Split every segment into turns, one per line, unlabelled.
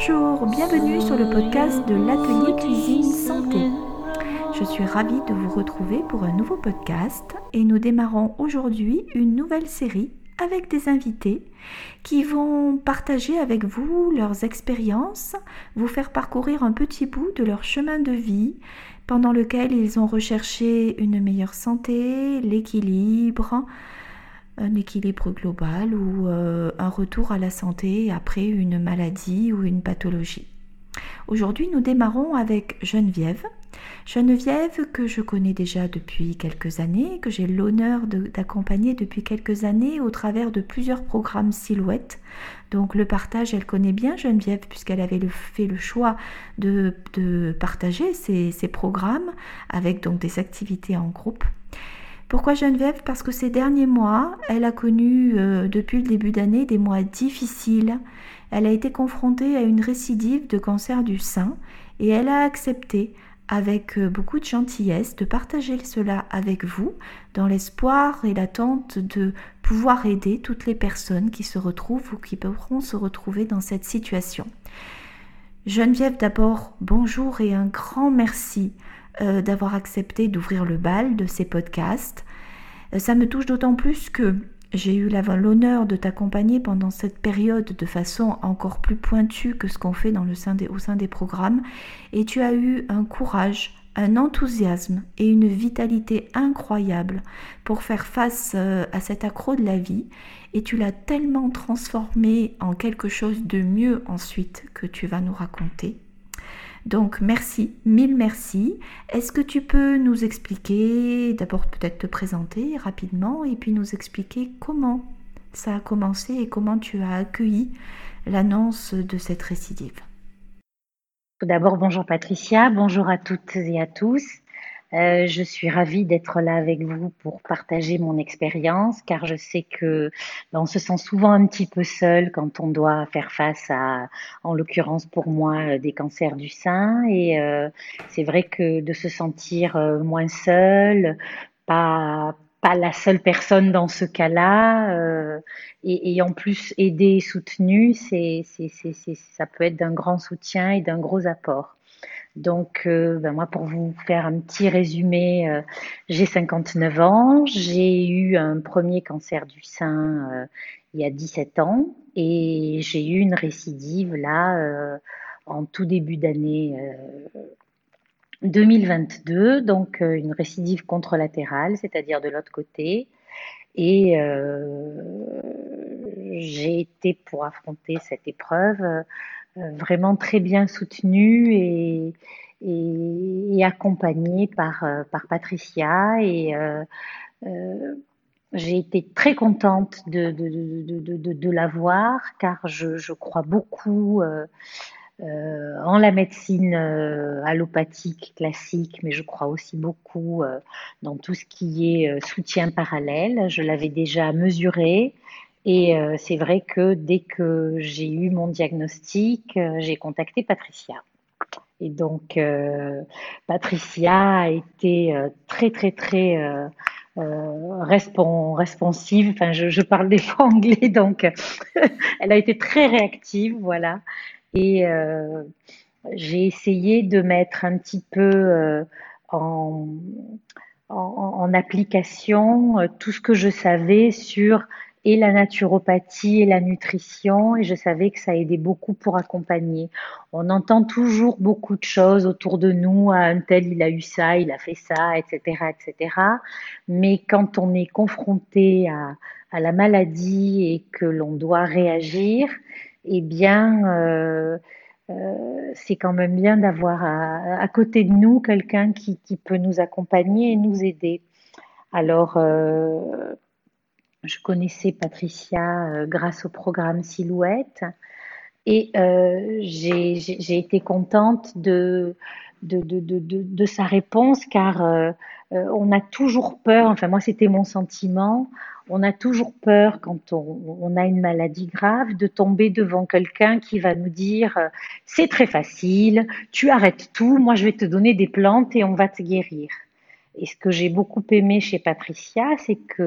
Bonjour, bienvenue sur le podcast de l'atelier cuisine santé. Je suis ravie de vous retrouver pour un nouveau podcast et nous démarrons aujourd'hui une nouvelle série avec des invités qui vont partager avec vous leurs expériences, vous faire parcourir un petit bout de leur chemin de vie pendant lequel ils ont recherché une meilleure santé, l'équilibre, un équilibre global ou euh, un retour à la santé après une maladie ou une pathologie. Aujourd'hui, nous démarrons avec Geneviève. Geneviève que je connais déjà depuis quelques années, que j'ai l'honneur d'accompagner depuis quelques années au travers de plusieurs programmes Silhouette. Donc le partage, elle connaît bien Geneviève puisqu'elle avait fait le choix de, partager ces, ces programmes avec donc des activités en groupe. Pourquoi Geneviève? Parce que ces derniers mois, elle a connu euh, depuis le début d'année des mois difficiles. Elle a été confrontée à une récidive de cancer du sein et elle a accepté avec euh, beaucoup de gentillesse de partager cela avec vous dans l'espoir et l'attente de pouvoir aider toutes les personnes qui se retrouvent ou qui pourront se retrouver dans cette situation. Geneviève d'abord, bonjour et un grand merci euh, d'avoir accepté d'ouvrir le bal de ces podcasts. Euh, ça me touche d'autant plus que j'ai eu l'honneur de t'accompagner pendant cette période de façon encore plus pointue que ce qu'on fait dans le sein des, au sein des programmes et tu as eu un courage, un enthousiasme et une vitalité incroyable pour faire face euh, à cet accro de la vie et tu l'as tellement transformé en quelque chose de mieux ensuite que tu vas nous raconter. Donc merci, mille merci. Est-ce que tu peux nous expliquer, d'abord peut-être te présenter rapidement et puis nous expliquer comment ça a commencé et comment tu as accueilli l'annonce de cette récidive?
Tout d'abord, bonjour Patricia, bonjour à toutes et à tous. Euh, je suis ravie d'être là avec vous pour partager mon expérience, car je sais que ben, on se sent souvent un petit peu seul quand on doit faire face à, en l'occurrence pour moi, euh, des cancers du sein. Et euh, c'est vrai que de se sentir moins seul, pas pas la seule personne dans ce cas-là, euh, et, et, en plus aider et soutenu, c'est, c'est, c'est, ça peut être d'un grand soutien et d'un gros apport. Donc, euh, ben moi, pour vous faire un petit résumé, euh, j'ai 59 ans, j'ai eu un premier cancer du sein euh, il y a 17 ans. Et j'ai eu une récidive là en tout début d'année 2022, donc une récidive contralatérale, c'est-à-dire de l'autre côté. Et j'ai été pour affronter cette épreuve vraiment très bien soutenue et, et, accompagnée par, euh, par Patricia. Et euh, j'ai été très contente de, de, la voir car je, crois beaucoup euh, en la médecine allopathique classique, mais je crois aussi beaucoup dans tout ce qui est soutien parallèle. Je l'avais déjà mesuré. Et euh, c'est vrai que dès que j'ai eu mon diagnostic, euh, j'ai contacté Patricia. Et donc, euh, Patricia a été très, très, très responsive. Enfin, je, parle des fois anglais, donc elle a été très réactive, voilà. Et j'ai essayé de mettre un petit peu en, application tout ce que je savais sur et la naturopathie et la nutrition et je savais que ça aidait beaucoup pour accompagner. On entend toujours beaucoup de choses autour de nous, ah, un tel il a eu ça, il a fait ça, etc., etc. Mais quand on est confronté à, la maladie et que l'on doit réagir, eh bien, euh, euh, c'est quand même bien d'avoir à, côté de nous quelqu'un qui, qui, peut nous accompagner et nous aider. Alors, euh, je connaissais Patricia euh, grâce au programme Silhouette et euh, j'ai été contente de, sa réponse car euh, on a toujours peur, enfin moi c'était mon sentiment, on a toujours peur quand on, a une maladie grave de tomber devant quelqu'un qui va nous dire c'est très facile, tu arrêtes tout, moi je vais te donner des plantes et on va te guérir. Et ce que j'ai beaucoup aimé chez Patricia, c'est que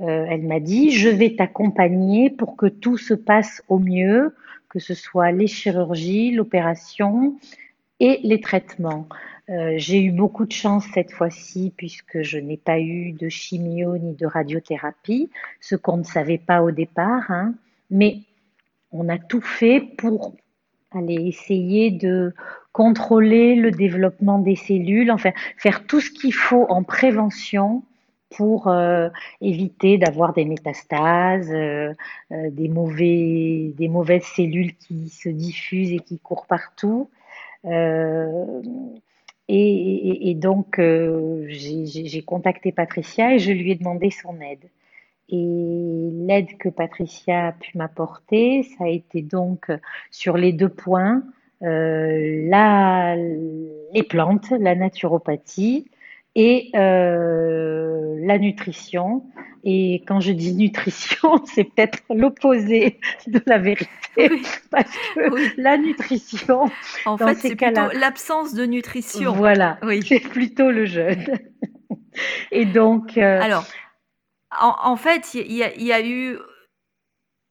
euh, elle m'a dit je vais t'accompagner pour que tout se passe au mieux, que ce soit les chirurgies, l'opération et les traitements. Euh, j'ai eu beaucoup de chance cette fois-ci puisque je n'ai pas eu de chimio ni de radiothérapie, ce qu'on ne savait pas au départ. Hein. Mais on a tout fait pour aller essayer de contrôler le développement des cellules, enfin faire tout ce qu'il faut en prévention pour euh, éviter d'avoir des métastases, euh, euh, des, mauvais, des mauvaises cellules qui se diffusent et qui courent partout. Et, donc, j'ai contacté Patricia et je lui ai demandé son aide. Et l'aide que Patricia a pu m'apporter, ça a été donc sur les deux points, euh, la, les plantes, la naturopathie et euh, la nutrition. Et quand je dis nutrition, c'est peut-être l'opposé de la vérité. Parce que la nutrition,
en fait, c'est plutôt l'absence de nutrition.
Voilà, oui. c'est plutôt le jeûne. Et donc.
Euh, Alors, en, fait, il y, a eu.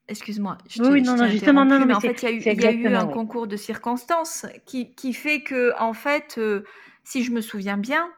Excuse-moi.
Oui, non, non, justement, non, non,
mais, en fait, il y a eu, un concours de circonstances qui, fait que, en fait, euh, si je me souviens bien,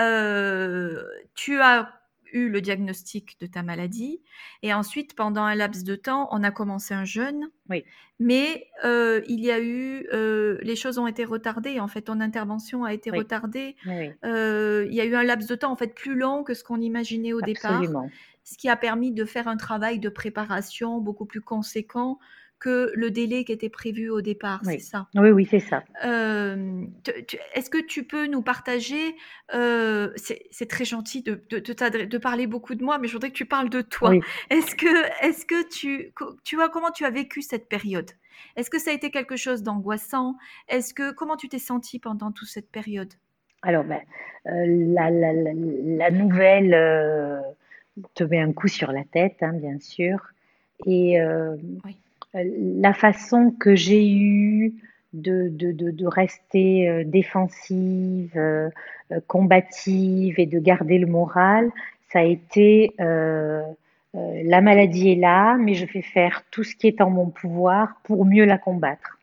euh, tu as eu le diagnostic de ta maladie et ensuite, pendant un laps de temps, on a commencé un jeûne.
Oui.
Mais euh, il y a eu, euh, les choses ont été retardées. En fait, ton intervention a été retardée. Euh, il y a eu un laps de temps en fait plus long que ce qu'on imaginait au Absolument. départ, ce qui a permis de faire un travail de préparation beaucoup plus conséquent que le délai qui était prévu au départ,
c'est
ça?
Oui, oui, c'est ça.
Euh, est-ce que tu peux nous partager, euh, c'est très gentil de, de, parler beaucoup de moi, mais je voudrais que tu parles de toi. Est-ce que, est que tu, tu vois, comment tu as vécu cette période? Est-ce que ça a été quelque chose d'angoissant? Est-ce que, comment tu t'es senti pendant toute cette période?
Alors, ben, euh, la, la, la, nouvelle te met un coup sur la tête, hein, bien sûr. Et oui la façon que j'ai eue de, rester euh, défensive, euh, euh, combative et de garder le moral, ça a été la maladie est là, mais je fais faire tout ce qui est en mon pouvoir pour mieux la combattre.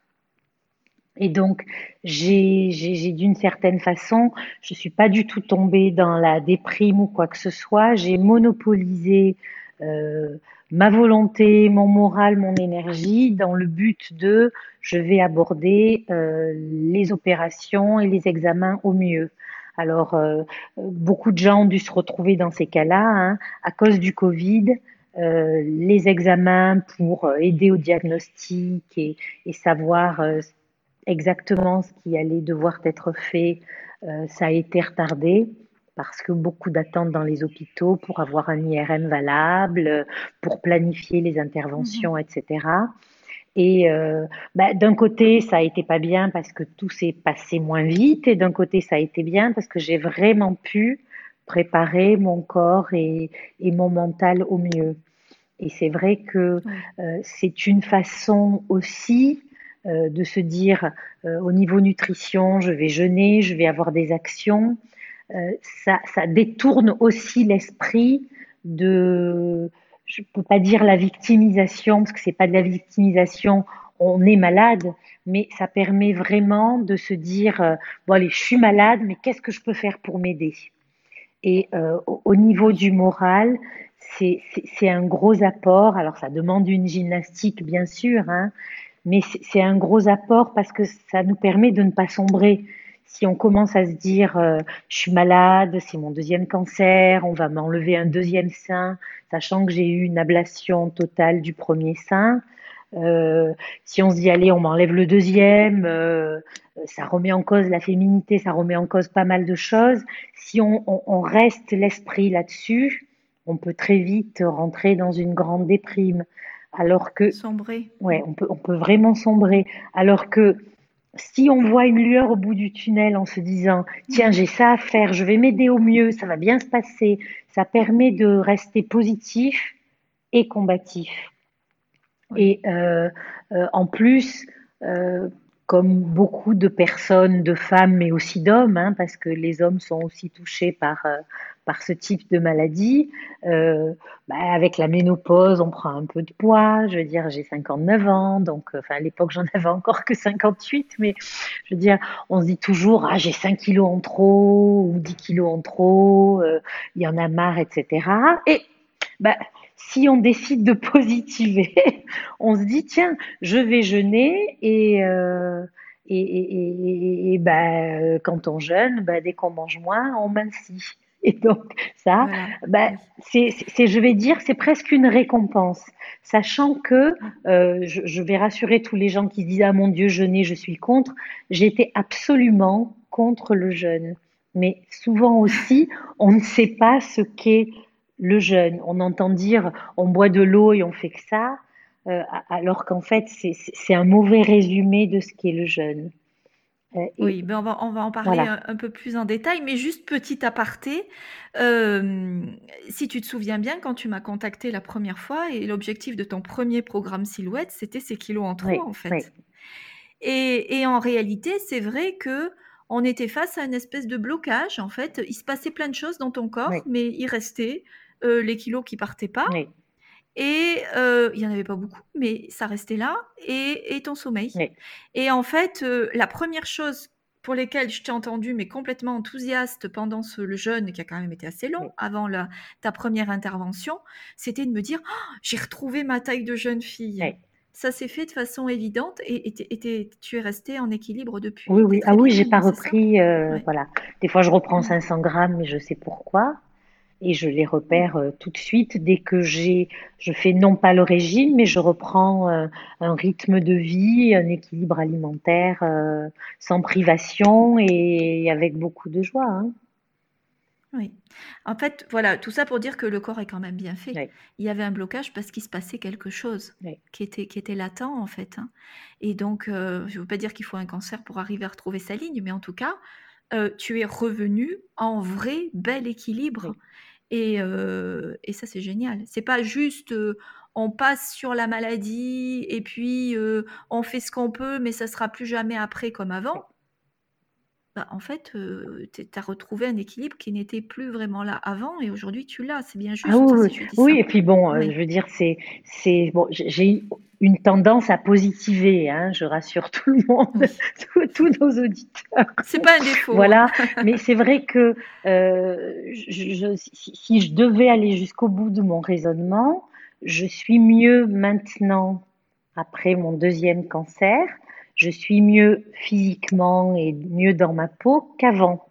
Et donc, j'ai d'une certaine façon, je suis pas du tout tombée dans la déprime ou quoi que ce soit. J'ai monopolisé euh, ma volonté, mon moral, mon énergie dans le but de je vais aborder euh, les opérations et les examens au mieux. Alors, euh, beaucoup de gens ont dû se retrouver dans ces cas-là hein, à cause du Covid. Les examens pour aider au diagnostic et savoir exactement ce qui allait devoir être fait, ça a été retardé parce que beaucoup d'attentes dans les hôpitaux pour avoir un IRM valable, pour planifier les interventions, mhm. etc. Et euh, bah, d'un côté, ça a été pas bien parce que tout s'est passé moins vite, et d'un côté, ça a été bien parce que j'ai vraiment pu préparer mon corps et, et mon mental au mieux. Et c'est vrai que euh, c'est une façon aussi euh, de se dire au niveau nutrition, je vais jeûner, je vais avoir des actions, ça, ça, détourne aussi l'esprit de, je peux pas dire la victimisation, parce que c'est pas de la victimisation, on est malade, mais ça permet vraiment de se dire, euh, bon allez, je suis malade, mais qu'est-ce que je peux faire pour m'aider? Et euh, au niveau du moral, c'est un gros apport. Alors ça demande une gymnastique, bien sûr, hein, mais c'est un gros apport parce que ça nous permet de ne pas sombrer si on commence à se dire euh, je suis malade, c'est mon deuxième cancer, on va m'enlever un deuxième sein, sachant que j'ai eu une ablation totale du premier sein. Euh, si on se dit allez, on m'enlève le deuxième, euh, ça remet en cause la féminité, ça remet en cause pas mal de choses. Si on, on reste l'esprit là-dessus, on peut très vite rentrer dans une grande déprime. Alors que
sombrer.
Ouais, on peut on peut vraiment sombrer. Alors que si on voit une lueur au bout du tunnel en se disant tiens j'ai ça à faire, je vais m'aider au mieux, ça va bien se passer, ça permet de rester positif et combatif. Et euh, euh, en plus, euh, comme beaucoup de personnes, de femmes, mais aussi d'hommes, hein, parce que les hommes sont aussi touchés par, par ce type de maladie. Euh, bah, avec la ménopause, on prend un peu de poids. Je veux dire, j'ai 59 ans, donc enfin à l'époque j'en avais encore que 58, mais je veux dire, on se dit toujours ah j'ai 5 kilos en trop ou 10 kilos en trop, il y en a marre, etc. Et bah, si on décide de positiver, on se dit tiens, je vais jeûner et euh, et, et, et, bah, quand on jeûne, bah, dès qu'on mange moins, on mincit. Et donc ça, bah, c'est, je vais dire, c'est presque une récompense, sachant que euh, je, je, vais rassurer tous les gens qui disent ah mon Dieu jeûner, je suis contre. J'étais absolument contre le jeûne, mais souvent aussi, on ne sait pas ce qu'est le jeûne. On entend dire on boit de l'eau et on fait que ça, euh, alors qu'en fait c'est un mauvais résumé de ce qu'est le jeûne.
Euh, oui, ben on, va, on va en parler un, peu plus en détail, mais juste petit aparté, euh, si tu te souviens bien, quand tu m'as contacté la première fois, et l'objectif de ton premier programme Silhouette, c'était ces kilos en trop, en fait. Et, et, en réalité, c'est vrai que on était face à une espèce de blocage, en fait. Il se passait plein de choses dans ton corps, mais il restait euh, les kilos qui partaient pas. Et euh, il y en avait pas beaucoup, mais ça restait là. Et, ton sommeil. Et en fait, euh, la première chose pour lesquelles je t'ai entendu, mais complètement enthousiaste pendant ce, le jeûne qui a quand même été assez long avant la, ta première intervention, c'était de me dire «Oh, j'ai retrouvé ma taille de jeune fille. Ça s'est fait de façon évidente et, tu es resté en équilibre depuis.
Oui, oui, ah oui, j'ai pas repris. Voilà, des fois je reprends 500 grammes, mais je sais pourquoi et je les repère euh, tout de suite dès que j'ai, je fais non pas le régime, mais je reprends euh, un rythme de vie, un équilibre alimentaire euh, sans privation et avec beaucoup de joie. Hein.
Oui. En fait, voilà, tout ça pour dire que le corps est quand même bien fait. Il y avait un blocage parce qu'il se passait quelque chose qui était, qui était latent, en fait. Hein. Et donc, je ne veux pas dire qu'il faut un cancer pour arriver à retrouver sa ligne, mais en tout cas, tu es revenu en vrai bel équilibre. Et, et ça, c'est génial. C'est pas juste on passe sur la maladie et puis on fait ce qu'on peut, mais ça sera plus jamais après comme avant. Bah, en fait, tu as retrouvé un équilibre qui n'était plus vraiment là avant et aujourd'hui tu l'as. C'est bien juste.
Ah oui, oui. et puis bon, je veux dire, c'est, c'est bon, j'ai une tendance à positiver, hein, je rassure tout le monde, tous, nos auditeurs.
C'est pas un défaut.
Voilà, mais c'est vrai que euh, je, si, je devais aller jusqu'au bout de mon raisonnement, je suis mieux maintenant, après mon deuxième cancer, je suis mieux physiquement et mieux dans ma peau qu'avant.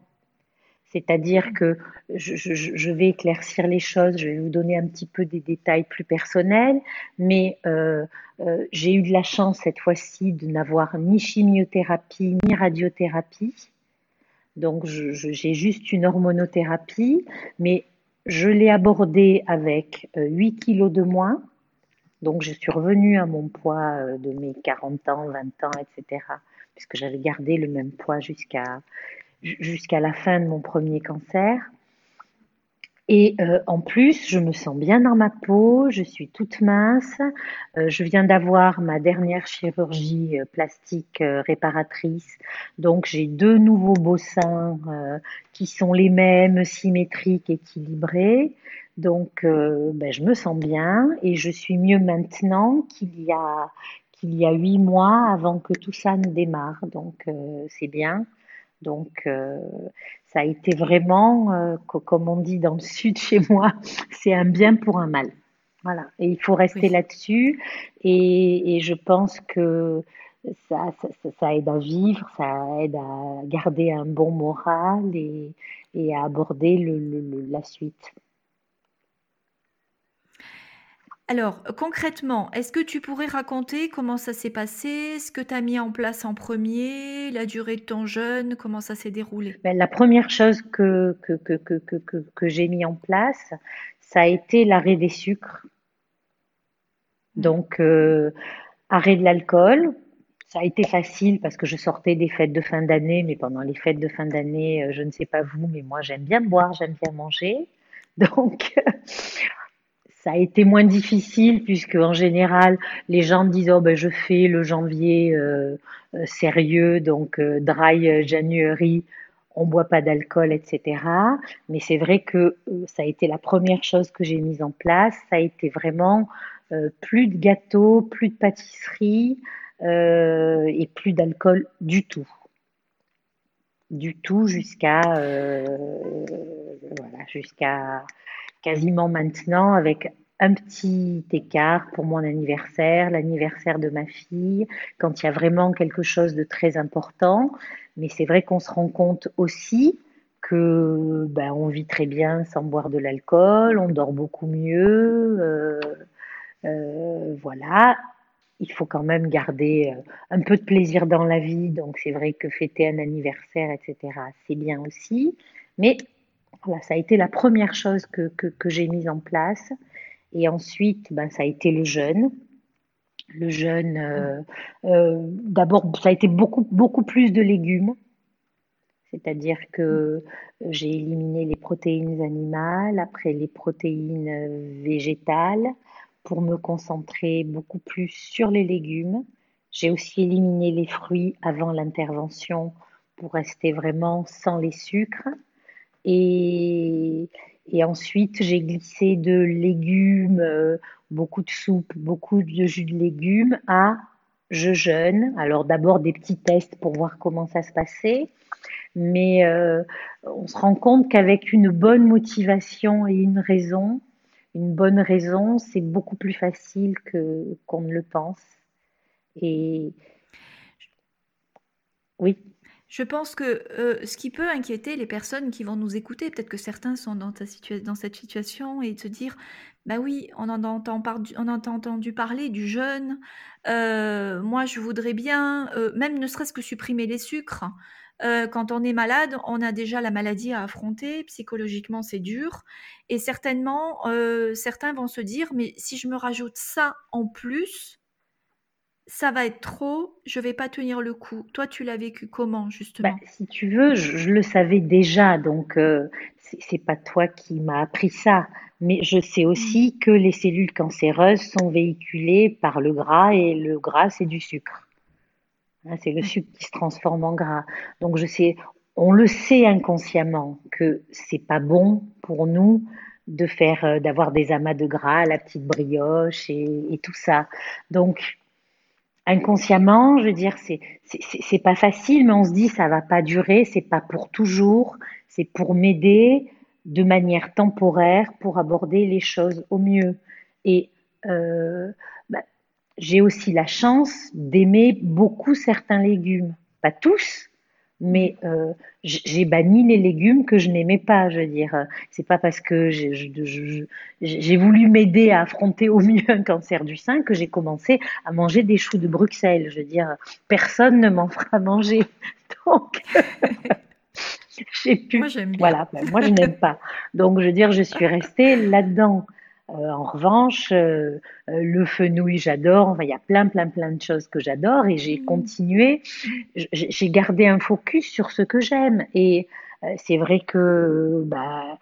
C'est-à-dire que je, vais éclaircir les choses, je vais vous donner un petit peu des détails plus personnels, mais euh, euh, j'ai eu de la chance cette fois-ci de n'avoir ni chimiothérapie ni radiothérapie. Donc j'ai juste une hormonothérapie, mais je l'ai abordée avec 8 euh, kilos de moins. Donc je suis revenue à mon poids de mes 40 ans, 20 ans, etc. Puisque j'avais gardé le même poids jusqu'à jusqu'à la fin de mon premier cancer. Et euh, en plus, je me sens bien dans ma peau, je suis toute mince. Euh, je viens d'avoir ma dernière chirurgie euh, plastique réparatrice, donc j'ai deux nouveaux beaux seins qui sont les mêmes, symétriques, équilibrés. Donc, ben, je me sens bien et je suis mieux maintenant qu'il y a qu'il y a huit mois avant que tout ça ne démarre. Donc, c'est bien. Donc, euh, ça a été vraiment, euh, comme on dit dans le sud chez moi, c'est un bien pour un mal. Voilà. Et il faut rester là-dessus. Et, je pense que ça, ça, aide à vivre, ça aide à garder un bon moral et, à aborder la suite.
Alors, concrètement, est-ce que tu pourrais raconter comment ça s'est passé, ce que tu as mis en place en premier, la durée de ton jeûne, comment ça s'est déroulé?
Ben, la première chose que, que, que, que, que, j'ai mis en place, ça a été l'arrêt des sucres. Mmh. Donc, euh, arrêt de l'alcool. Ça a été facile parce que je sortais des fêtes de fin d'année, mais pendant les fêtes de fin d'année, euh, je ne sais pas vous, mais moi j'aime bien boire, j'aime bien manger. Donc, ça a été moins difficile puisque en général les gens disent oh ben je fais le janvier euh, euh, sérieux donc dry January on boit pas d'alcool etc mais c'est vrai que ça a été la première chose que j'ai mise en place. Ça a été vraiment plus de gâteaux plus de pâtisserie et plus d'alcool du tout. Du tout jusqu'à voilà, jusqu'à quasiment maintenant avec un petit écart pour mon anniversaire, l'anniversaire de ma fille, quand il y a vraiment quelque chose de très important. Mais c'est vrai qu'on se rend compte aussi que ben, on vit très bien sans boire de l'alcool, on dort beaucoup mieux, euh, euh, voilà. Il faut quand même garder euh, un peu de plaisir dans la vie, donc c'est vrai que fêter un anniversaire, etc., c'est bien aussi. Mais voilà, ça a été la première chose que, j'ai mise en place. Et ensuite, ben, ça a été le jeûne. Le jeûne, euh, euh, d'abord, ça a été beaucoup, beaucoup plus de légumes. C'est-à-dire que j'ai éliminé les protéines animales, après les protéines végétales, pour me concentrer beaucoup plus sur les légumes. J'ai aussi éliminé les fruits avant l'intervention pour rester vraiment sans les sucres. Et, ensuite, j'ai glissé de légumes, euh, beaucoup de soupe, beaucoup de jus de légumes à je jeûne. Alors d'abord des petits tests pour voir comment ça se passait. Mais euh, on se rend compte qu'avec une bonne motivation et une raison, une bonne raison, c'est beaucoup plus facile que qu'on ne le pense. Et
oui. Je pense que euh, ce qui peut inquiéter les personnes qui vont nous écouter, peut-être que certains sont dans, cette situation et se dire, bah oui, on en entend entendu parler du jeûne, euh, moi je voudrais bien, euh, même ne serait-ce que supprimer les sucres. quand on est malade, on a déjà la maladie à affronter, psychologiquement c'est dur, et certainement certains vont se dire, mais si je me rajoute ça en plus, ça va être trop, je vais pas tenir le coup. Toi, tu l'as vécu comment justement?
bah, Si tu veux, je, le savais déjà, donc euh, c'est pas toi qui m'as appris ça, mais je sais aussi mmh. que les cellules cancéreuses sont véhiculées par le gras et le gras c'est du sucre. Hein, c'est le sucre qui se transforme en gras. Donc je sais, on le sait inconsciemment que c'est pas bon pour nous de faire, euh, d'avoir des amas de gras, la petite brioche et, et tout ça. Donc inconsciemment, je veux dire, c'est c'est pas facile, mais on se dit ça va pas durer, c'est pas pour toujours, c'est pour m'aider de manière temporaire pour aborder les choses au mieux. Et euh, bah, j'ai aussi la chance d'aimer beaucoup certains légumes, pas tous, mais euh, j'ai banni les légumes que je n'aimais pas. Je veux dire, c'est pas parce que j'ai voulu m'aider à affronter au mieux un cancer du sein que j'ai commencé à manger des choux de Bruxelles. Je veux dire, personne ne m'en fera manger. Donc, j'ai pu. Moi, j'aime Voilà, ben, moi je n'aime pas. Donc, je veux dire, je suis restée là-dedans. Euh, en revanche, euh, euh, le fenouil, j'adore. Enfin, il y a plein, plein, plein de choses que j'adore et j'ai mmh. continué. J'ai gardé un focus sur ce que j'aime. Et c'est vrai que, bah,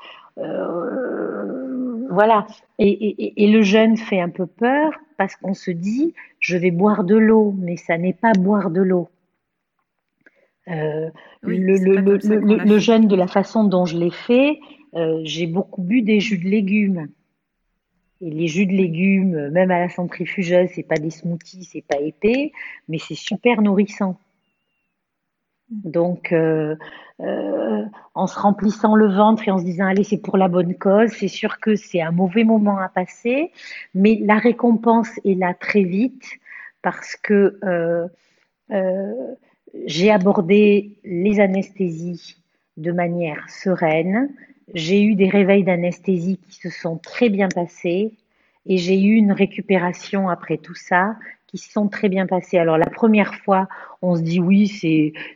voilà. Et, et, le jeûne fait un peu peur parce qu'on se dit, je vais boire de l'eau, mais ça n'est pas boire de l'eau. le, le, le, jeûne, de la façon dont je l'ai fait, j'ai beaucoup bu des jus de légumes. Et les jus de légumes, même à la centrifugeuse, c'est pas des smoothies, c'est pas épais, mais c'est super nourrissant. Mm. Donc, euh, euh, en se remplissant le ventre et en se disant allez c'est pour la bonne cause, c'est sûr que c'est un mauvais moment à passer, mais la récompense est là très vite parce que euh, j'ai abordé les anesthésies de manière sereine, j'ai eu des réveils d'anesthésie qui se sont très bien passés et j'ai eu une récupération après tout ça qui se sont très bien passés. Alors la première fois, on se dit oui,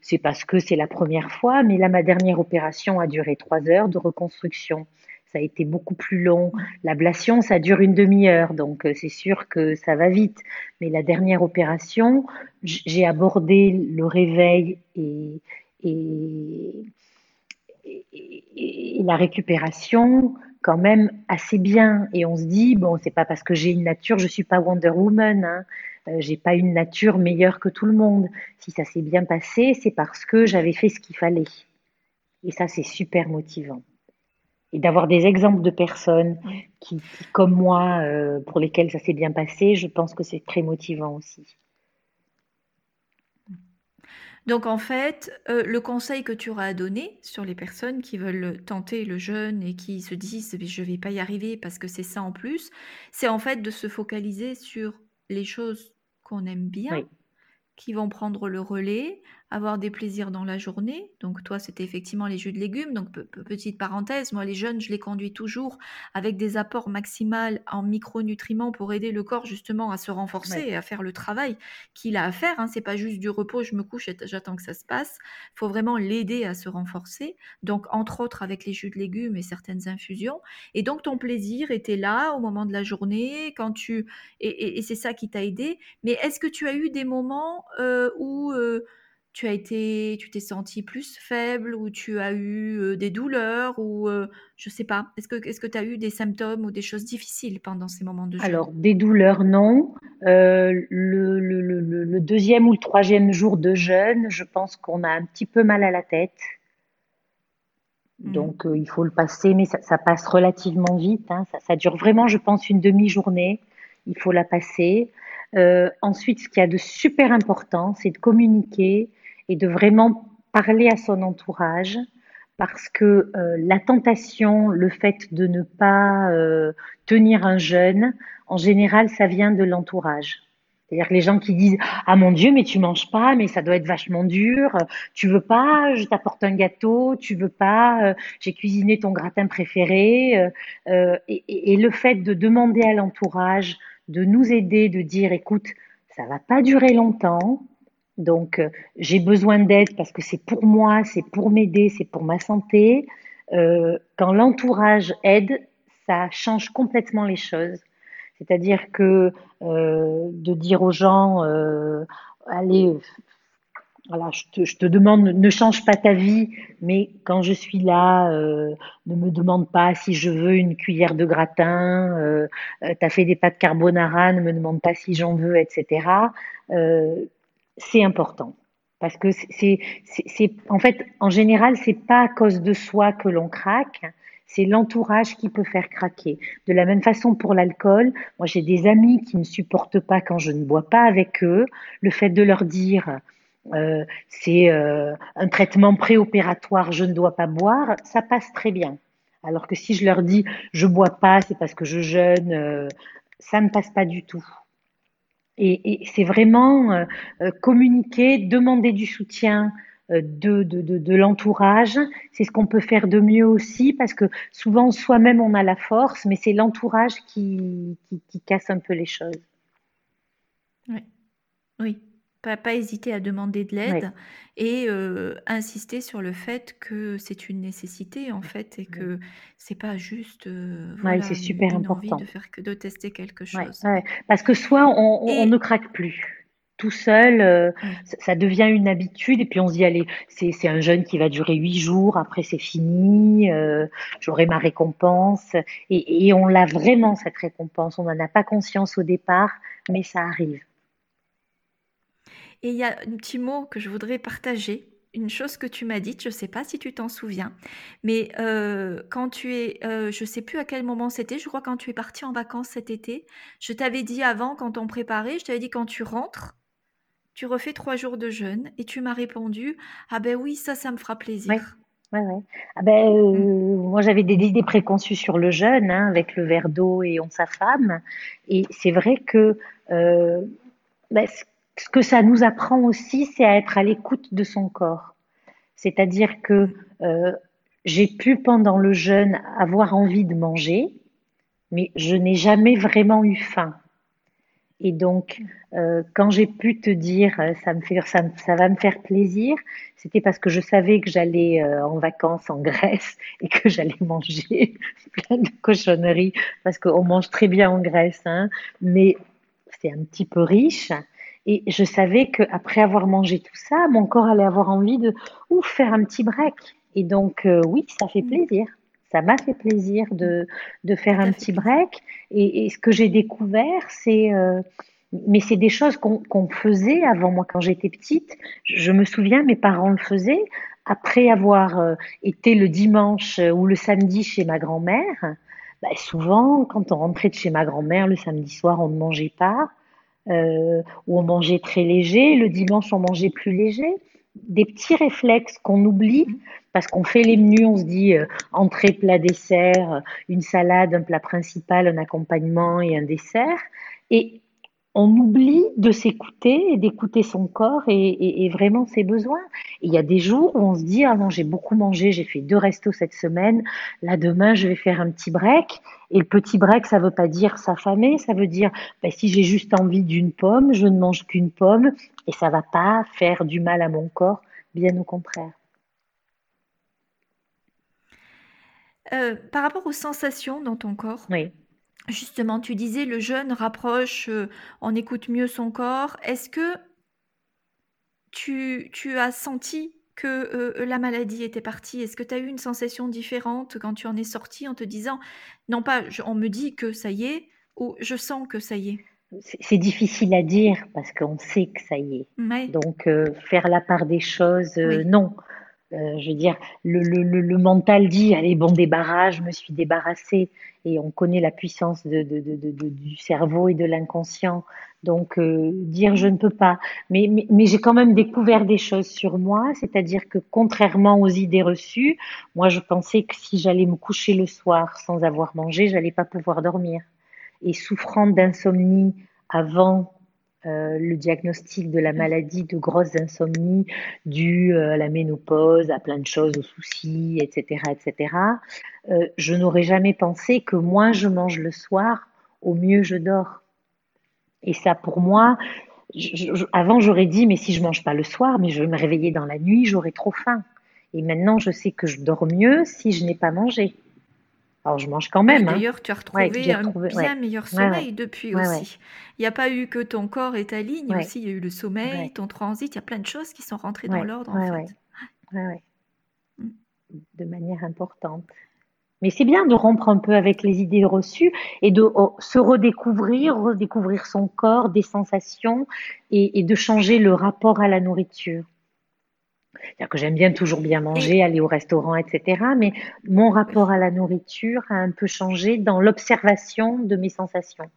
c'est parce que c'est la première fois, mais là ma dernière opération a duré trois heures de reconstruction. Ça a été beaucoup plus long. L'ablation, ça dure une demi-heure, donc euh, c'est sûr que ça va vite. Mais la dernière opération, j'ai abordé le réveil et, et, la récupération quand même assez bien. Et on se dit, bon, c'est pas parce que j'ai une nature, je suis pas Wonder Woman, hein, euh, j'ai pas une nature meilleure que tout le monde. Si ça s'est bien passé, c'est parce que j'avais fait ce qu'il fallait. Et ça, c'est super motivant. Et d'avoir des exemples de personnes qui, comme moi, euh, pour lesquelles ça s'est bien passé, je pense que c'est très motivant aussi.
Donc en fait, euh, le conseil que tu auras à donner sur les personnes qui veulent tenter le jeûne et qui se disent je vais pas y arriver parce que c'est ça en plus, c'est en fait de se focaliser sur les choses qu'on aime bien, qui vont prendre le relais, avoir des plaisirs dans la journée. Donc toi, c'était effectivement les jus de légumes. Donc petite parenthèse, moi les jeunes, je les conduis toujours avec des apports maximales en micronutriments pour aider le corps justement à se renforcer et à faire le travail qu'il a à faire. Hein. C'est pas juste du repos, je me couche et j'attends que ça se passe. Il faut vraiment l'aider à se renforcer. Donc entre autres avec les jus de légumes et certaines infusions. Et donc ton plaisir était là au moment de la journée quand tu et, c'est ça qui t'a aidé. Mais est-ce que tu as eu des moments euh, où euh, tu as été, tu t'es senti plus faible ou tu as eu des douleurs ou je sais pas. Est-ce que est-ce que tu as eu des symptômes ou des choses difficiles pendant ces moments de jeûne
Alors des douleurs non. le, le, le, le, deuxième ou le troisième jour de jeûne, je pense qu'on a un petit peu mal à la tête. Mmh. Donc il faut le passer, mais ça, ça passe relativement vite. Hein. Ça, ça, dure vraiment, je pense, une demi-journée. Il faut la passer. Euh, ensuite, ce qui y a de super important, c'est de communiquer et de vraiment parler à son entourage parce que euh, la tentation, le fait de ne pas euh, tenir un jeûne, en général, ça vient de l'entourage. C'est-à-dire les gens qui disent ah mon Dieu mais tu manges pas mais ça doit être vachement dur tu veux pas je t'apporte un gâteau tu veux pas euh, j'ai cuisiné ton gratin préféré et, et, le fait de demander à l'entourage de nous aider de dire écoute ça va pas durer longtemps donc, euh, j'ai besoin d'aide parce que c'est pour moi, c'est pour m'aider, c'est pour ma santé. Euh, quand l'entourage aide, ça change complètement les choses. C'est-à-dire que euh, de dire aux gens, allez, je te, demande, ne change pas ta vie, mais quand je suis là, ne me demande pas si je veux une cuillère de gratin, euh, tu as fait des pâtes carbonara, ne me demande pas si j'en veux, etc c'est important. Parce que c'est, en fait, en général, c'est pas à cause de soi que l'on craque, c'est l'entourage qui peut faire craquer. De la même façon pour l'alcool, moi j'ai des amis qui ne supportent pas quand je ne bois pas avec eux. Le fait de leur dire euh, c'est euh, un traitement préopératoire, je ne dois pas boire, ça passe très bien. Alors que si je leur dis je bois pas, c'est parce que je jeûne, euh, ça ne passe pas du tout. Et, c'est vraiment euh, euh, communiquer, demander du soutien euh, de, de, de, l'entourage. C'est ce qu'on peut faire de mieux aussi, parce que souvent soi-même on a la force, mais c'est l'entourage qui, qui, qui, casse un peu les choses.
Oui, oui. Pas, pas hésiter à demander de l'aide et insister sur le fait que c'est une nécessité en fait et que c'est pas juste
voilà, c'est super important.
de faire que de tester quelque chose.
Parce que soit on, on, ne craque plus tout seul, ça devient une habitude et puis on se dit allez c'est un jeûne qui va durer huit jours, après c'est fini, j'aurai ma récompense et, et on l'a vraiment cette récompense. On n'en a pas conscience au départ, mais ça arrive.
Et il y a un petit mot que je voudrais partager, une chose que tu m'as dite, je ne sais pas si tu t'en souviens, mais euh, quand tu es, euh, je ne sais plus à quel moment c'était, je crois quand tu es parti en vacances cet été, je t'avais dit avant, quand on préparait, je t'avais dit quand tu rentres, tu refais trois jours de jeûne, et tu m'as répondu, ah ben oui, ça, ça me fera plaisir.
Oui, ouais. Ah ben, euh, mmh. moi, j'avais des idées préconçues sur le jeûne, hein, avec le verre d'eau et on sa femme. Et c'est vrai que ben, ce que ça nous apprend aussi, c'est à être à l'écoute de son corps. C'est-à-dire que euh, j'ai pu pendant le jeûne avoir envie de manger, mais je n'ai jamais vraiment eu faim. Et donc, euh, quand j'ai pu te dire euh, ça, ça va me faire plaisir, c'était parce que je savais que j'allais en vacances en Grèce et que j'allais manger plein de cochonneries parce qu'on mange très bien en Grèce, hein, mais c'est un petit peu riche. Et je savais qu'après avoir mangé tout ça, mon corps allait avoir envie de ouf, faire un petit break. Et donc, euh, oui, ça fait mmh. plaisir. Ça m'a fait plaisir de, de faire un petit break. Et, et ce que j'ai découvert, c'est... Euh, mais c'est des choses qu'on faisait avant moi quand j'étais petite. Je me souviens, mes parents le faisaient. Après avoir euh, été le dimanche ou le samedi chez ma grand-mère, bah, souvent, quand on rentrait de chez ma grand-mère le samedi soir, on ne mangeait pas. Euh, ou on mangeait très léger. Le dimanche, on mangeait plus léger. Des petits réflexes qu'on oublie parce qu'on fait les menus, on se dit euh, entrée, plat, dessert, une salade, un plat principal, un accompagnement et un dessert. Et on oublie de s'écouter et d'écouter son corps et, vraiment ses besoins. il y a des jours où on se dit ah non j'ai beaucoup mangé, j'ai fait deux restos cette semaine, là demain je vais faire un petit break. Et le petit break ça veut pas dire s'affamer, ça veut dire bah, si j'ai juste envie d'une pomme, je ne mange qu'une pomme et ça va pas faire du mal à mon corps, bien au contraire.
Euh, par rapport aux sensations dans ton corps,
oui.
Justement, tu disais le jeûne rapproche, euh, on écoute mieux son corps. Est-ce que tu, tu as senti que euh, la maladie était partie? Est-ce que tu as eu une sensation différente quand tu en es sorti en te disant, non pas on me dit que ça y est, ou je sens que ça y est?
C'est difficile à dire parce qu'on sait que ça y est. Donc euh, faire la part des choses, non. Euh, je veux dire, le, le, le, mental dit, allez, bon débarras, je me suis débarrassée. Et on connaît la puissance de, de, de, du cerveau et de l'inconscient. Donc, euh, dire je ne peux pas. Mais, mais, mais j'ai quand même découvert des choses sur moi, c'est-à-dire que contrairement aux idées reçues, moi je pensais que si j'allais me coucher le soir sans avoir mangé, j'allais pas pouvoir dormir. Et souffrant d'insomnie avant euh, le diagnostic de la maladie de grosse insomnie due euh, à la ménopause, à plein de choses, aux soucis, etc., etc. Euh, je n'aurais jamais pensé que moins je mange le soir, au mieux je dors. Et ça, pour moi, avant j'aurais dit mais si je mange pas le soir, mais je vais me réveiller dans la nuit, j'aurai trop faim. Et maintenant, je sais que je dors mieux si je n'ai pas mangé. Alors, je mange quand même.
Hein. D'ailleurs, tu as retrouvé un bien meilleur sommeil depuis aussi. Il n'y a pas eu que ton corps et ta ligne, aussi, il y a eu le sommeil, ton transit, il y a plein de choses qui sont rentrées dans l'ordre, en fait.
Mm. De manière importante. Mais c'est bien de rompre un peu avec les idées reçues et de oh, se redécouvrir, redécouvrir son corps, des sensations et de changer le rapport à la nourriture. C'est-à-dire que j'aime bien toujours bien manger, aller au restaurant, etc. Mais mon rapport à la nourriture a un peu changé dans l'observation de mes sensations.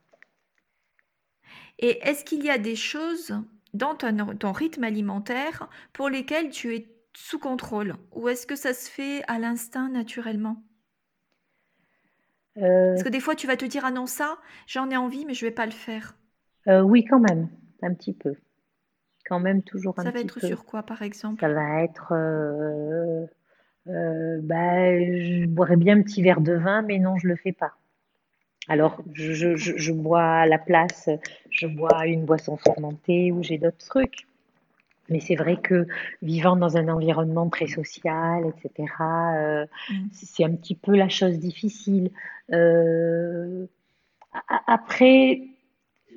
Et est-ce qu'il y a des choses dans ton, rythme alimentaire pour lesquelles tu es sous contrôle? Ou est-ce que ça se fait à l'instinct naturellement? Euh. Parce que des fois, tu vas te dire, ah non, ça, j'en ai envie, mais je ne vais pas le faire.
Euh, oui, quand même, un petit peu quand même toujours un
Ça va être sur quoi, par exemple?
Ça va être, euh, euh, bah, je boirais bien un petit verre de vin, mais non, je le fais pas. Alors, je, je, je bois à la place, je bois une boisson fermentée ou j'ai d'autres trucs. Mais c'est vrai que vivant dans un environnement très social, etc., euh, mmh. c'est un petit peu la chose difficile. après,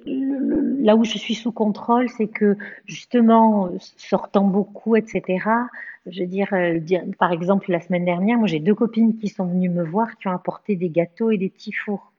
là où je suis sous contrôle, c'est que justement, sortant beaucoup, etc., je veux dire, euh, par exemple, la semaine dernière, moi j'ai deux copines qui sont venues me voir, qui ont apporté des gâteaux et des petits fours.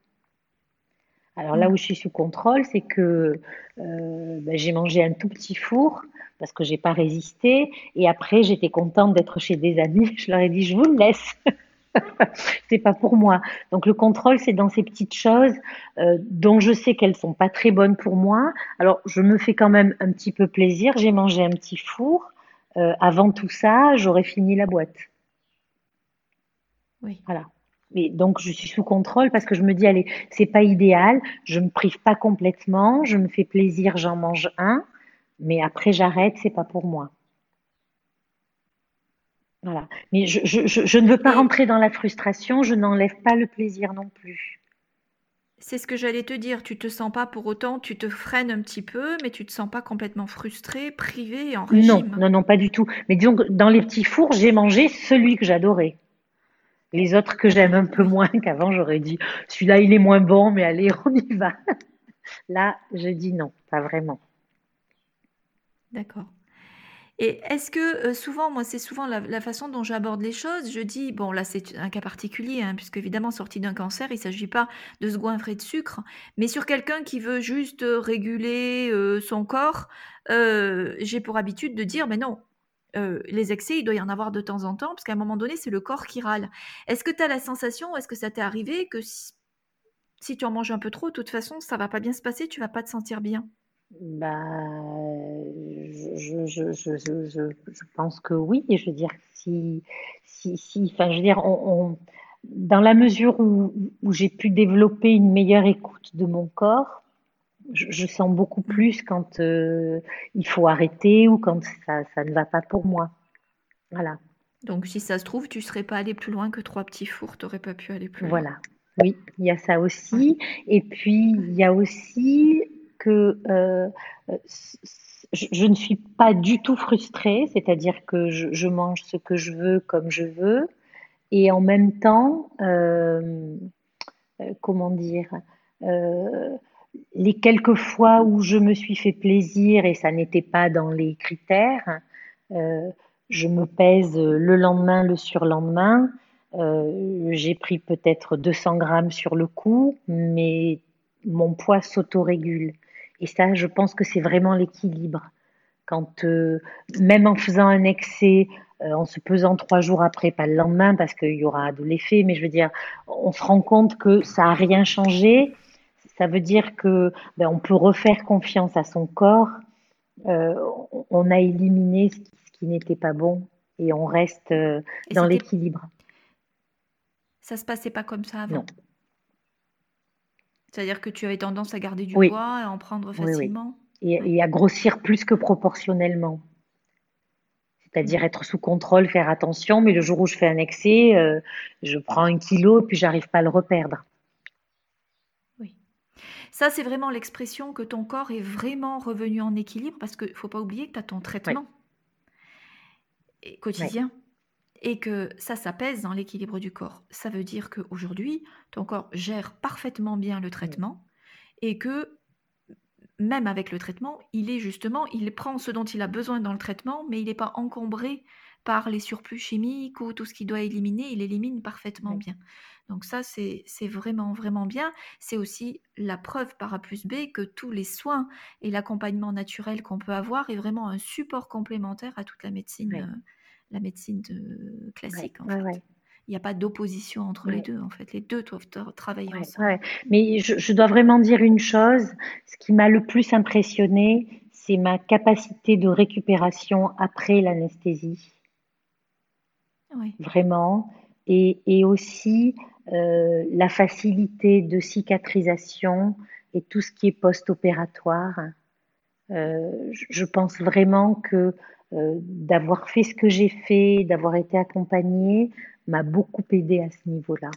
Alors là où je suis sous contrôle, c'est que euh, ben, j'ai mangé un tout petit four parce que j'ai pas résisté. Et après, j'étais contente d'être chez des amis. Je leur ai dit, je vous le laisse. c'est pas pour moi. Donc le contrôle, c'est dans ces petites choses euh, dont je sais qu'elles sont pas très bonnes pour moi. Alors je me fais quand même un petit peu plaisir. J'ai mangé un petit four. Euh, avant tout ça, j'aurais fini la boîte.
Oui.
Voilà. Mais donc je suis sous contrôle parce que je me dis allez, c'est pas idéal. Je me prive pas complètement. Je me fais plaisir, j'en mange un. Mais après j'arrête, c'est pas pour moi. Voilà. Mais je, je, je, ne veux pas rentrer dans la frustration, je n'enlève pas le plaisir non plus.
C'est ce que j'allais te dire, tu te sens pas pour autant, tu te freines un petit peu, mais tu te sens pas complètement frustré, privé en régime.
Non, non, non, pas du tout. Mais disons que dans les petits fours, j'ai mangé celui que j'adorais. Les autres que j'aime un peu moins qu'avant, j'aurais dit, celui-là, il est moins bon, mais allez, on y va. Là, je dis non, pas vraiment.
D'accord. Et est-ce que, heu, souvent, moi, c'est souvent la façon dont j'aborde les choses, je dis bon là, c'est un cas particulier, hein, puisqu'évidemment sorti d'un cancer, il s'agit pas de se goinfrer de sucre, mais sur quelqu'un qui veut juste, heu, réguler, heu, son corps, j'ai pour habitude de dire: «Mais non, les excès, il doit y en avoir de temps en temps, parce qu'à un moment donné, c'est le corps qui râle». Est-ce que tu as la sensation, est-ce que ça t'est arrivé que si si tu en manges un peu trop, de toute façon, ça va pas bien se passer, tu vas pas te sentir bien?
Bah, je, je, je, je, pense que oui. Je veux dire, si, si, si, enfin, je veux dire, on, on- dans la mesure où, où j'ai pu développer une meilleure écoute de mon corps, je, sens beaucoup plus quand euh, il faut arrêter ou quand ça, ça ne va pas pour moi. Voilà,
Donc si ça se trouve, tu serais pas allé plus loin que 3 petits fours, tu aurais pas pu aller plus loin.
voilà. Oui, il y a ça aussi. Et puis, il y a aussi que euh, euh, je, ne suis pas du tout frustrée, c'est-à-dire que je, mange ce que je veux comme je veux. Et en même temps, euh, comment dire, les quelques fois où je me suis fait plaisir et ça n'était pas dans les critères, je me pèse le lendemain, le surlendemain. J'ai pris peut-être 200 grammes sur le coup, mais mon poids s'autorégule. Et ça, je pense que c'est vraiment l'équilibre. Quand, euh, même en faisant un excès, euh, en se pesant trois jours après, pas le lendemain parce qu'il y aura de l'effet, mais je veux dire, on se rend compte que ça a rien changé. Ça veut dire que ben, on peut refaire confiance à son corps. Euh, on a éliminé ce qui, n'était pas bon et on reste dans l'équilibre.
ça se passait pas comme ça
Non.
C'est-à-dire que tu avais tendance à garder du
Oui,
poids, à en prendre
oui, oui.
facilement?
Et, et à grossir plus que proportionnellement. C'est-à-dire être sous contrôle, faire attention, mais le jour où je fais un excès, euh, je prends un kilo et puis j'arrive pas à le reperdre.
Oui. Ça, c'est vraiment l'expression que ton corps est vraiment revenu en équilibre parce qu'il faut pas oublier que tu as ton traitement et quotidien et que ça, ça pèse dans l'équilibre du corps. Ça veut dire qu'aujourd'hui, ton corps gère parfaitement bien le traitement et que même avec le traitement, il est justement, il prend ce dont il a besoin dans le traitement, mais il n'est pas encombré par les surplus chimiques ou tout ce qu'il doit éliminer, il élimine parfaitement
oui,
bien. Donc ça, c'est vraiment, vraiment bien. C'est aussi la preuve par A plus B que tous les soins et l'accompagnement naturel qu'on peut avoir est vraiment un support complémentaire à toute la médecine,
oui,
euh, la médecine de- classique en fait. Il n'y a pas d'opposition entre les deux en fait. Les deux doivent tra- travailler ensemble.
Mais je, je dois vraiment dire une chose, ce qui m'a le plus impressionné, c'est ma capacité de récupération après l'anesthésie. Vraiment, et, et aussi euh, la facilité de cicatrisation et tout ce qui est post-opératoire. Euh, je pense vraiment que d'avoir fait ce que j'ai fait, d'avoir été accompagnée, m'a beaucoup aidé à ce niveau-là.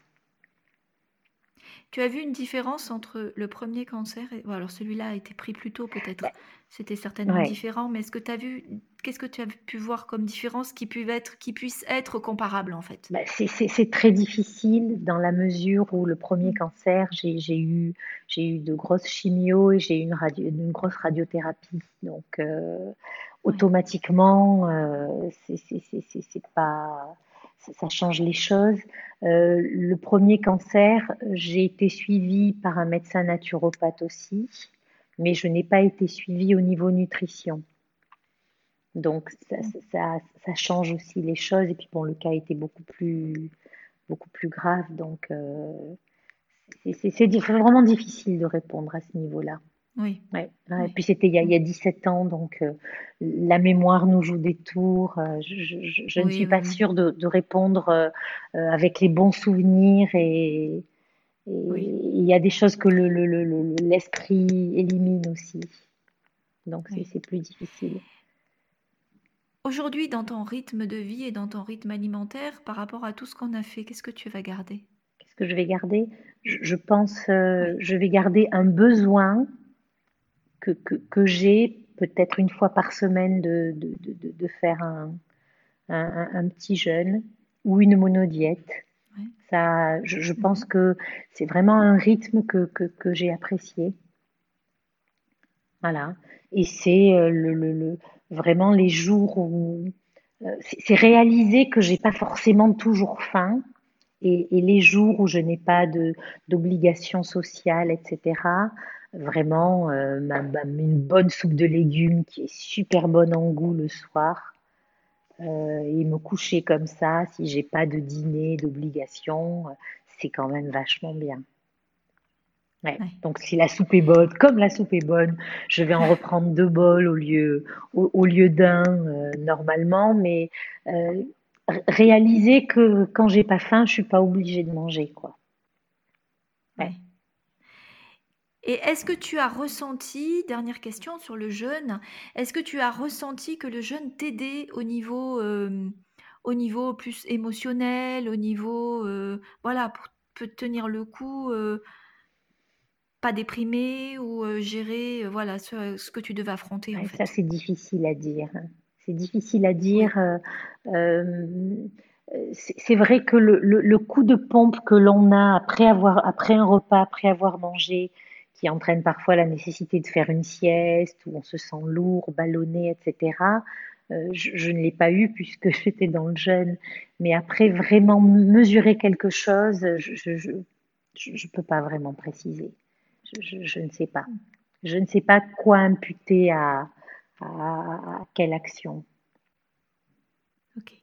Tu as vu une différence entre le premier cancer et bon, alors celui-là a été pris plus tôt peut-être,
Ben,
c'était certainement
ouais.
différent, mais est-ce que tu as vu qu'est-ce que tu as pu voir comme différence qui puisse être qui puisse être comparable en fait?
Ben, c'est très difficile dans la mesure où le premier cancer, j'ai eu, de grosses chimios et j'ai eu une, radio, une grosse radiothérapie. Donc, euh, automatiquement, euh, c'est pas, ça, change les choses. Euh, le premier cancer, j'ai été suivie par un médecin naturopathe aussi, mais je n'ai pas été suivie au niveau nutrition. Donc ça, change aussi les choses. Et puis bon, le cas était beaucoup plus, beaucoup plus grave. Donc euh, c'est vraiment difficile de répondre à ce niveau-là.
Oui.
Ouais. Et puis c'était il y a, il
Mmh.
y a 17 ans, donc euh, la mémoire nous joue des tours. Euh, je, je- je- je ne suis pas
oui.
sûre de, de répondre euh, avec les bons souvenirs et il y a des choses que le, le- le- le- l'esprit élimine aussi. Donc c'est plus difficile.
Aujourd'hui, dans ton rythme de vie et dans ton rythme alimentaire, par rapport à tout ce qu'on a fait, qu'est-ce que tu vas garder?
Qu'est-ce que je vais garder? Je, je pense, je vais garder un besoin que, que, que j'ai peut-être une fois par semaine de, de, de, de- faire un, un, un petit jeûne ou une monodiète.
Ouais.
Ça, je, je pense que c'est vraiment un rythme que, que, que j'ai apprécié. Voilà. Et c'est euh, le, le, le, vraiment les jours où euh, c'est réaliser que j'ai pas forcément toujours faim et, les jours où je n'ai pas de d'obligations sociales, etc. Vraiment, euh, une bonne soupe de légumes qui est super bonne en goût le soir. Euh, et me coucher comme ça, si j'ai pas de dîner, d'obligations, c'est quand même vachement bien. Donc si la soupe est bonne, comme la soupe est bonne, je vais en reprendre deux bols au lieu, au, lieu d'un euh, normalement, mais euh, réaliser que quand j'ai pas faim, je suis pas obligée de manger, quoi.
Et est-ce que tu as ressenti, dernière question sur le jeûne, est-ce que tu as ressenti que le jeûne t'aidait au niveau, euh, au niveau plus émotionnel, au niveau, voilà, pour tenir le coup pas déprimé ou gérer voilà ce, que tu devais affronter en fait?
Ça c'est difficile à dire. C'est difficile à dire. c'est vrai que le, coup de pompe que l'on a après avoir après un repas, après avoir mangé, qui entraîne parfois la nécessité de faire une sieste où on se sent lourd, ballonné, etc. je, ne l'ai pas eu puisque j'étais dans le jeûne. Mais après vraiment mesurer quelque chose, je ne peux pas vraiment préciser je, ne sais pas. Je ne sais pas quoi imputer à, quelle action.
Ok.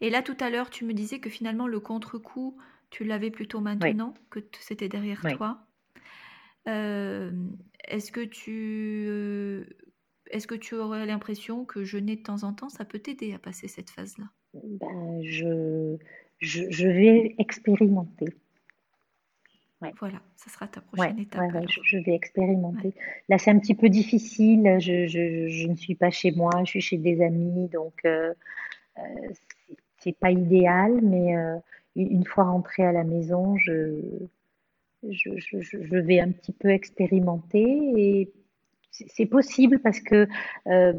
Et là, tout à l'heure, tu me disais que finalement, le contre-coup, tu l'avais plutôt maintenant, que c'était derrière toi. Euh, est-ce que tu euh, est-ce que tu aurais l'impression que jeûner de temps en temps, ça peut t'aider à passer cette phase-là?
Ben, je, je, vais expérimenter.
Voilà, ça sera ta prochaine étape.
je, vais expérimenter. Là, c'est un petit peu difficile. Je, ne suis pas chez moi, je suis chez des amis, donc euh, euh c'est pas idéal. Mais euh, une fois rentrée à la maison, je, je, vais un petit peu expérimenter et c'est possible parce que euh,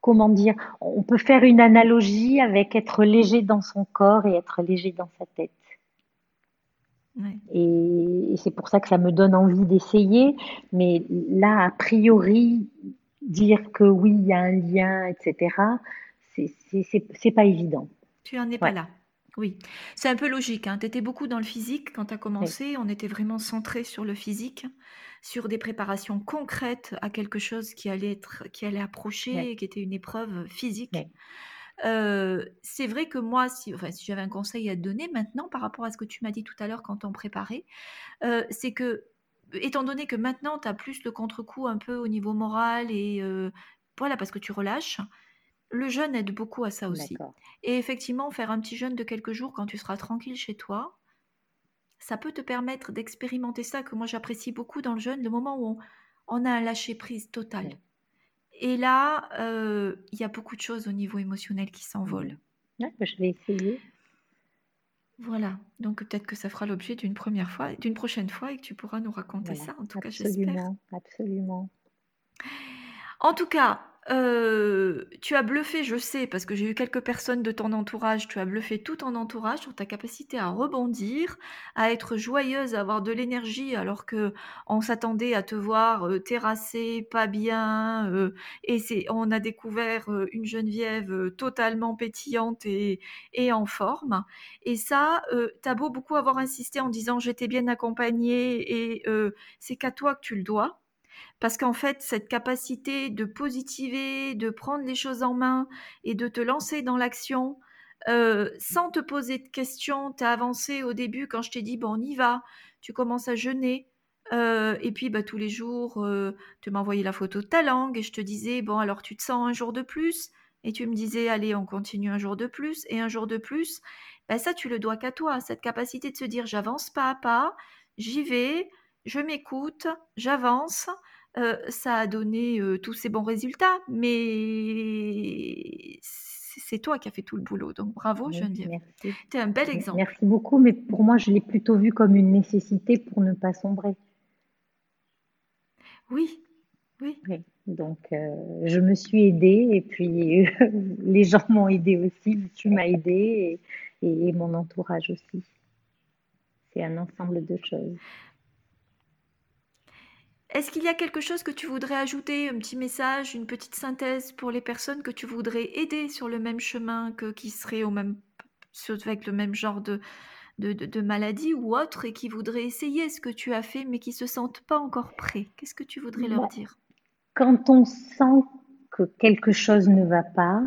comment dire, on peut faire une analogie avec être léger dans son corps et être léger dans sa tête. Et, c'est pour ça que ça me donne envie d'essayer. Mais là, a priori, dire que oui, il y a un lien, etc., c'est pas évident.
Tu en es pas là. Oui, c'est un peu logique. Hein. Tu étais beaucoup dans le physique quand tu as commencé. On était vraiment centré sur le physique, sur des préparations concrètes à quelque chose qui allait, être, qui allait approcher, qui était une épreuve physique c'est vrai que moi, si, enfin, si j'avais un conseil à te donner maintenant par rapport à ce que tu m'as dit tout à l'heure quand on préparait, c'est que, étant donné que maintenant tu as plus le contre-coup un peu au niveau moral et voilà, parce que tu relâches, le jeûne aide beaucoup à ça aussi. Et effectivement, faire un petit jeûne de quelques jours quand tu seras tranquille chez toi, ça peut te permettre d'expérimenter ça que moi j'apprécie beaucoup dans le jeûne, le moment où on, a un lâcher prise total. Et là, euh, il y a beaucoup de choses au niveau émotionnel qui s'envolent.
Bah, je vais essayer.
Voilà, donc peut-être que ça fera l'objet d'une première fois, d'une prochaine fois et que tu pourras nous raconter ça. En tout cas, j'espère.
Absolument, absolument.
En tout cas, euh, tu as bluffé, je sais, parce que j'ai eu quelques personnes de ton entourage, tu as bluffé tout ton entourage sur ta capacité à rebondir, à être joyeuse, à avoir de l'énergie, alors que on s'attendait à te voir euh, terrassée, pas bien, euh, et c'est, on a découvert une Geneviève totalement pétillante et, et en forme. Et ça, tu as beau beaucoup avoir insisté en disant j'étais bien accompagnée et c'est qu'à toi que tu le dois. Parce qu'en fait, cette capacité de positiver, de prendre les choses en main et de te lancer dans l'action, euh, sans te poser de questions, tu as avancé au début quand je t'ai dit, bon, on y va, tu commences à jeûner. Euh, et puis bah, tous les jours, euh, tu m'envoyais la photo de ta langue et je te disais, bon, alors tu te sens un jour de plus? Et tu me disais, allez, on continue un jour de plus et un jour de plus. Ben, ça, tu le dois qu'à toi, cette capacité de se dire, j'avance pas à pas, j'y vais, je m'écoute, j'avance. Euh, ça a donné euh, tous ces bons résultats, mais c'est toi qui as fait tout le boulot. Donc bravo, Geneviève. Tu es un bel exemple.
Merci beaucoup, mais pour moi, je l'ai plutôt vu comme une nécessité pour ne pas sombrer.
Oui, oui.
Donc, euh, je me suis aidée et puis les gens m'ont aidée aussi. Tu m'as aidée et mon entourage aussi. C'est un ensemble de choses.
Est-ce qu'il y a quelque chose que tu voudrais ajouter, un petit message, une petite synthèse pour les personnes que tu voudrais aider sur le même chemin, que, qui seraient au même, avec le même genre de, de, maladie ou autre et qui voudraient essayer ce que tu as fait mais qui se sentent pas encore prêts? Qu'est-ce que tu voudrais leur dire?
Quand on sent que quelque chose ne va pas,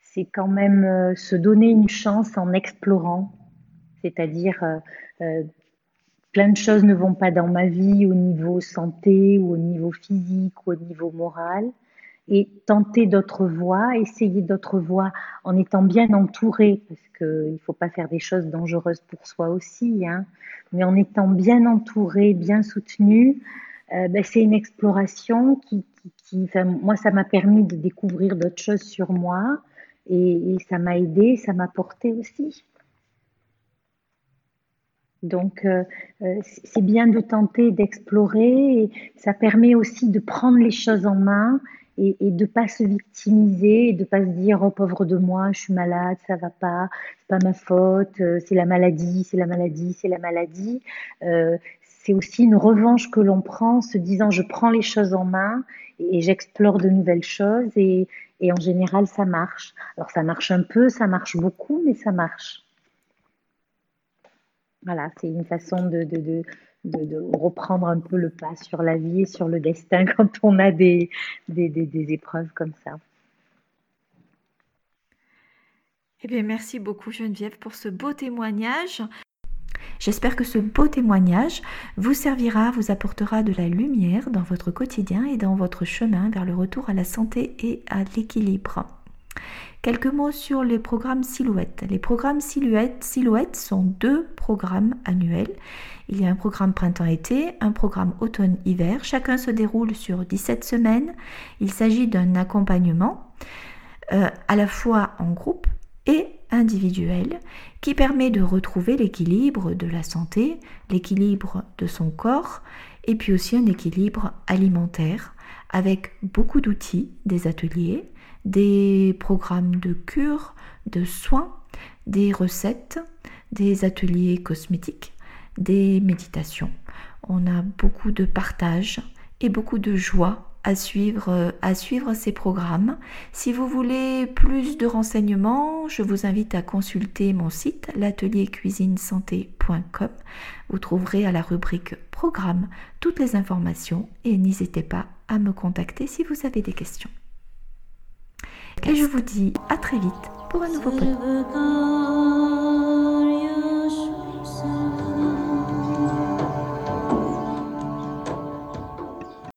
c'est quand même euh, se donner une chance en explorant, c'est-à-dire euh, euh, plein de choses ne vont pas dans ma vie au niveau santé ou au niveau physique ou au niveau moral et tenter d'autres voies, essayer d'autres voies en étant bien entouré, parce qu'il ne faut pas faire des choses dangereuses pour soi aussi, hein, mais en étant bien entouré, bien soutenu, euh, ben, c'est une exploration qui, qui, qui moi, ça m'a permis de découvrir d'autres choses sur moi et ça m'a aidé, ça m'a porté aussi. Donc, euh, euh, c'est bien de tenter d'explorer. Ça permet aussi de prendre les choses en main et, et de pas se victimiser, et de pas se dire oh pauvre de moi, je suis malade, ça va pas, c'est pas ma faute, euh, c'est la maladie, c'est la maladie, c'est la maladie. c'est aussi une revanche que l'on prend, se disant je prends les choses en main et, j'explore de nouvelles choses et, et en général ça marche. Alors ça marche un peu, ça marche beaucoup, mais ça marche. Voilà, c'est une façon de, reprendre un peu le pas sur la vie et sur le destin quand on a des, épreuves comme ça.
Eh bien, merci beaucoup Geneviève pour ce beau témoignage. J'espère que ce beau témoignage vous servira, vous apportera de la lumière dans votre quotidien et dans votre chemin vers le retour à la santé et à l'équilibre. Quelques mots sur les programmes Silhouettes. Les programmes Silhouettes, sont deux programmes annuels. Il y a un programme printemps-été, un programme automne-hiver. Chacun se déroule sur 17 semaines. Il s'agit d'un accompagnement euh, à la fois en groupe et individuel qui permet de retrouver l'équilibre de la santé, l'équilibre de son corps et puis aussi un équilibre alimentaire avec beaucoup d'outils, des ateliers, des programmes de cure, de soins, des recettes, des ateliers cosmétiques, des méditations. On a beaucoup de partage et beaucoup de joie à suivre, à suivre ces programmes. Si vous voulez plus de renseignements, je vous invite à consulter mon site l'ateliercuisinesanté.com. Vous trouverez à la rubrique programme toutes les informations et n'hésitez pas à me contacter si vous avez des questions. Et je vous dis à très vite pour un nouveau podcast.